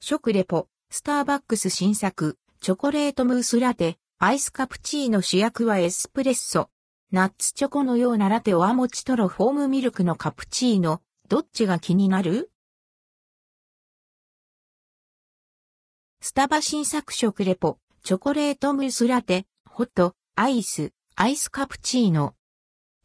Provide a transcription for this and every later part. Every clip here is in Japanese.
食レポ、スターバックス新作、チョコレートムースラテ、アイスカプチーノ主役はエスプレッソ。ナッツチョコのようなラテおあもちとろフォームミルクのカプチーノ。どっちが気になる？スタバ新作食レポ、チョコレートムースラテ、ホット、アイス、アイスカプチーノ。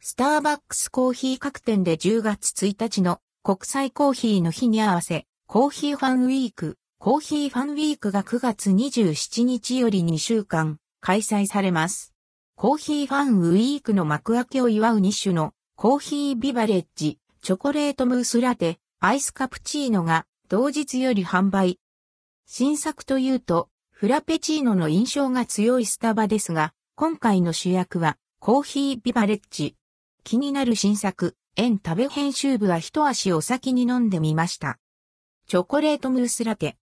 スターバックスコーヒー各店で10月1日の国際コーヒーの日に合わせ、コーヒーファンウィーク、コーヒーファンウィークが9月27日より2週間開催されます。コーヒーファンウィークの幕開けを祝う2種のコーヒービバレッジ、チョコレートムースラテ、アイスカプチーノが同日より販売。新作というと、フラペチーノの印象が強いスタバですが、今回の主役はコーヒービバレッジ。気になる新作、エン食べ編集部は一足お先に飲んでみました。チョコレートムースラテ。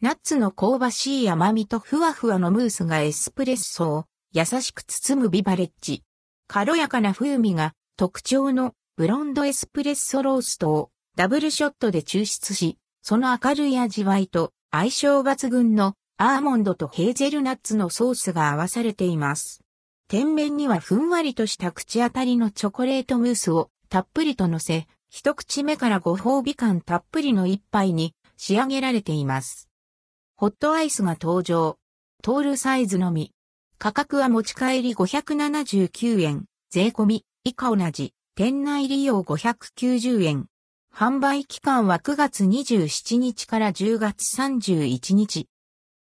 ナッツの香ばしい甘みとふわふわのムースがエスプレッソを優しく包むビバレッジ。軽やかな風味が特徴のブロンドエスプレッソローストをダブルショットで抽出し、その明るい味わいと相性抜群のアーモンドとヘーゼルナッツのソースが合わされています。天面にはふんわりとした口当たりのチョコレートムースをたっぷりと乗せ、一口目からご褒美感たっぷりの一杯に仕上げられています。ホットアイスが登場。トールサイズのみ。価格は持ち帰り579円。税込み、以下同じ。店内利用590円。販売期間は9月27日から10月31日。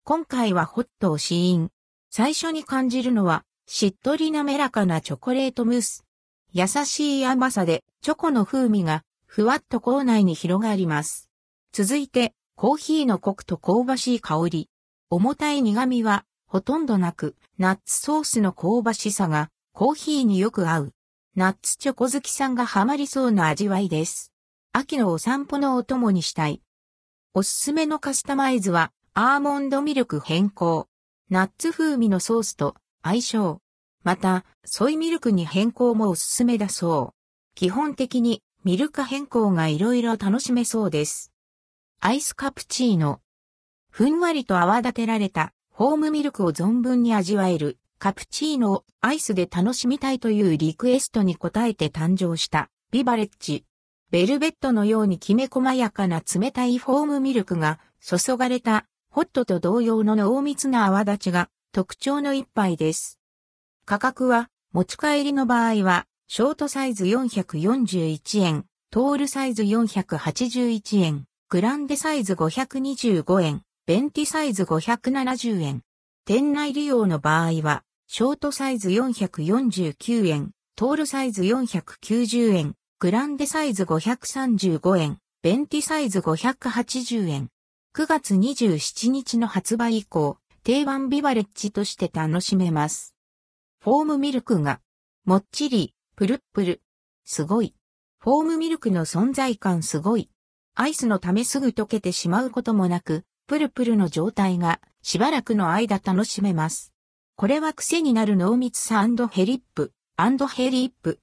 今回はホットを試飲。最初に感じるのは、しっとり滑らかなチョコレートムース。優しい甘さで、チョコの風味が、ふわっと口内に広がります。続いて、コーヒーのコクと香ばしい香り。重たい苦味はほとんどなく、ナッツソースの香ばしさがコーヒーによく合う。ナッツチョコ好きさんがハマりそうな味わいです。秋のお散歩のお供にしたい。おすすめのカスタマイズはアーモンドミルク変更。ナッツ風味のソースと相性。また、ソイミルクに変更もおすすめだそう。基本的にミルク変更が色々楽しめそうです。アイスカプチーノ。ふんわりと泡立てられた。ホームミルクを存分に味わえる。カプチーノをアイスで楽しみたいというリクエストに応えて誕生した。ビバレッジ。ベルベットのようにきめ細やかな冷たいフォームミルクが注がれた。ホットと同様の濃密な泡立ちが。特徴の一杯です。価格は持ち帰りの場合はショートサイズ441円、トールサイズ481円、グランデサイズ525円、ベンティサイズ570円。店内利用の場合は、ショートサイズ449円、トールサイズ490円、グランデサイズ535円、ベンティサイズ580円。9月27日の発売以降、定番ビバレッジとして楽しめます。フォームミルクが、もっちり、プルップル。すごい。フォームミルクの存在感すごい。アイスのためすぐ溶けてしまうこともなく、プルプルの状態がしばらくの間楽しめます。これは癖になる濃密さヘリップ、ヘリップ。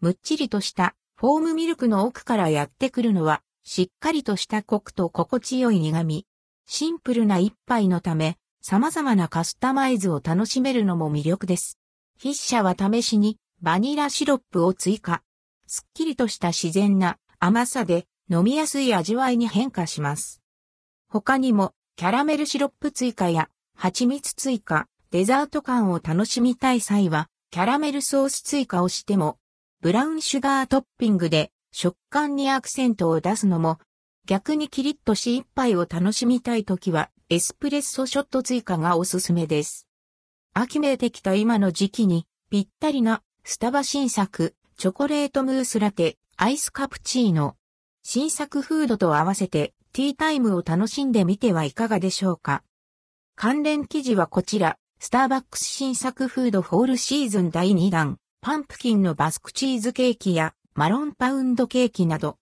むっちりとしたフォームミルクの奥からやってくるのは、しっかりとしたコクと心地よい苦味。シンプルな一杯のため、様々なカスタマイズを楽しめるのも魅力です。筆者は試しにバニラシロップを追加。すっきりとした自然な甘さで飲みやすい味わいに変化します。他にも、キャラメルシロップ追加や、蜂蜜追加、デザート感を楽しみたい際は、キャラメルソース追加をしても、ブラウンシュガートッピングで食感にアクセントを出すのも、逆にキリッとし一杯を楽しみたいときは、エスプレッソショット追加がおすすめです。秋めいてきた今の時期に、ぴったりな、スタバ新作、チョコレートムースラテ、アイスカプチーノ、新作フードと合わせてティータイムを楽しんでみてはいかがでしょうか。関連記事はこちら、スターバックス新作フードフォールシーズン第2弾、パンプキンのバスクチーズケーキやマロンパウンドケーキなど、